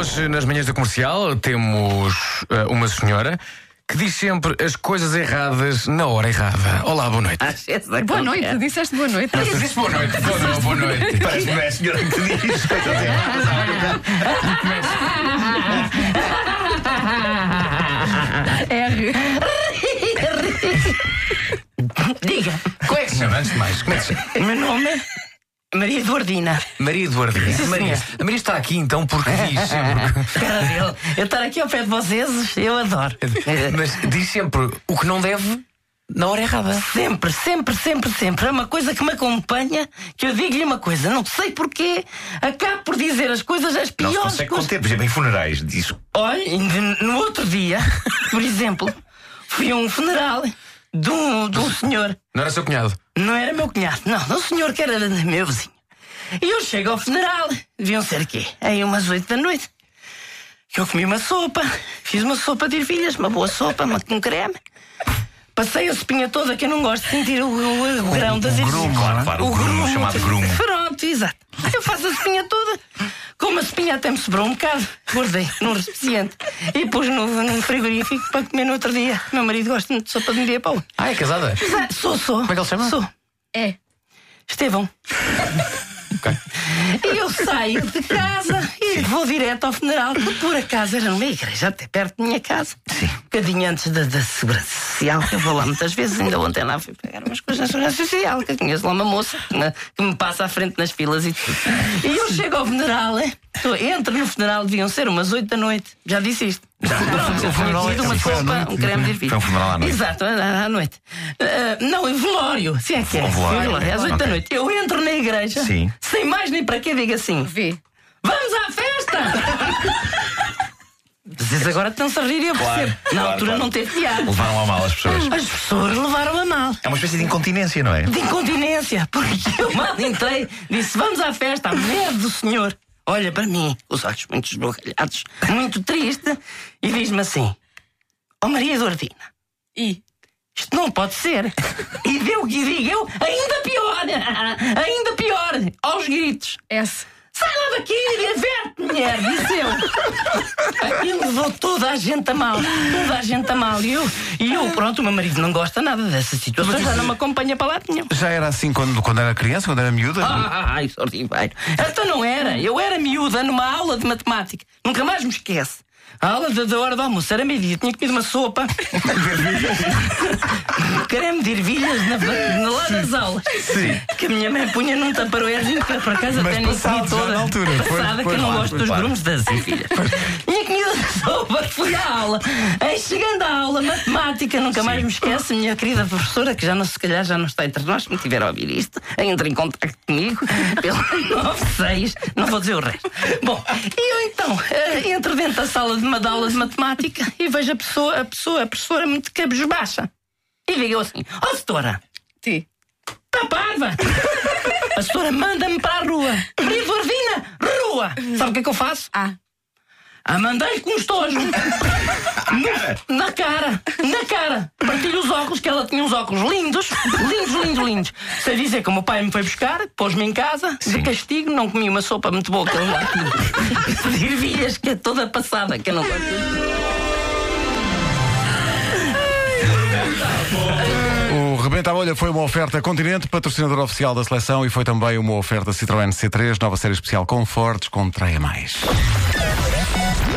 Hoje, nas manhãs da comercial, temos eh, uma senhora que diz sempre as coisas erradas na hora errada. Olá, boa noite. Boa noite, tu disseste boa noite. Eu disse boa noite. Boa noite. Boa noite. Parece que não é a senhora que diz. R. Diga, Como é que se chama, antes de mais? Como é que se chama? o meu nome é Maria Eduardina. Maria Eduardina. Sim, Maria, a Maria está aqui então porque diz sempre. Cara dele. Eu estar aqui ao pé de vocês, eu adoro. Mas diz sempre o que não deve na hora errada. Sempre, sempre, sempre, sempre. É uma coisa que me acompanha, que eu digo-lhe uma coisa, não sei porquê, acabo por dizer as coisas as Não se piores consegue coisas. conter, por exemplo, em funerais. Diz, Olha, no outro dia, por exemplo, fui a um funeral de um, de um senhor. Não era seu cunhado? Não era meu cunhado, não, de um senhor que era meu vizinho. E eu chego ao funeral, deviam ser quê? Aí umas oito da noite. Eu comi uma sopa, fiz uma sopa de ervilhas, uma boa sopa, uma com creme. Passei a sopinha toda que eu não gosto de sentir o, o- o grão das ervilhas. grumo, claro, claro, o grumo, chamado grumo. Pronto, exato. Eu faço a sopinha toda. Como a sopinha até me sobrou um bocado, guardei num recipiente e pus no, no frigorífico para comer no outro dia. Meu marido gosta muito de sopa de um dia para o outro. Ah, é casada? Sou, sou. Como é que ele se chama? Sou. É. Estevão. E eu saio de casa e vou direto ao funeral, que por acaso era numa igreja, até perto da minha casa. Sim. Um bocadinho antes da, da Segurança Social, que eu vou lá muitas vezes, ainda ontem lá fui pegar umas coisas na Segurança Social, que eu conheço lá uma moça que me, que me passa à frente nas filas e tudo. E eu chego ao funeral, é? Tô- entro no funeral, deviam ser umas 8 da noite. Já disse isto. Pronto, eu é- uma sopa, um creme de ervilha. Foi um funeral à noite. Exato, à à noite. Ah, não, em velório, se é que é. Um velório. Velório, às 8 da Ok. noite. Eu entro na igreja, Sim. sem mais nem para quê, digo assim: V. Vamos à festa! Vocês agora estão-se a rir e eu Claro, percebo. Na claro, altura claro. não teve piada. levaram a mal as pessoas. As pessoas levaram a mal. É uma espécie de incontinência, não é? De incontinência, porque eu mal entrei, disse: Vamos à festa, a mulher do senhor. Olha para mim, os olhos muito esbugalhados, muito triste, e diz-me assim: Ó Maria Eduardina, I. isto não pode ser. E deu o que digo eu, ainda pior, ainda pior, aos gritos. S. Sai lá daqui, diverte, mulher, disse eu. E levou toda a gente a mal, toda a gente a mal. E eu, e eu pronto, o meu marido não gosta nada dessa situação, já não me acompanha para lá nenhum. Já era assim quando, quando era criança, quando era miúda? Ah, ai, sordiveiro. Então não era. Eu era miúda numa aula de matemática. Nunca mais me esquece. A aula da, hora do almoço era meio-dia. Tinha comido uma sopa. Creme de ervilhas na, na lá das aulas. Sim. Que a minha mãe punha num taparoezinho acaso Mas até nem comi toda. na altura. Pois, Passada, pois, que eu não gosto dos grumos das ervilhas. Fui à aula. Em chegando à aula, matemática, nunca mais me esquece, minha querida professora, que já não, se calhar já não está entre nós, se me tiver a ouvir isto, entre em contato comigo pelo 96, não vou dizer o resto. Bom, e eu então eh, entro dentro da sala de uma aula de matemática e vejo a pessoa, a pessoa, a professora muito cabisbaixa. E digo eu assim: Ó, doutora, T. Está parva! A senhora manda-me para a rua. Maria Eduardina, rua! Sabe o que é que eu faço? A. Ah, mandei-lhe com um estojo. No- na cara, na cara. Partilho os óculos, que ela tinha uns óculos lindos, lindos, lindos, lindos. Sei dizer que o meu pai me foi buscar, pôs-me em casa, de castigo, não comi uma sopa muito boa que ele lá tinha. De ervilhas, que é toda passada, que eu não gosto. O Rebenta a Bolha foi uma oferta Continente, patrocinador oficial da seleção, e foi também uma oferta Citroën C3, nova série especial Confortes, contraia mais.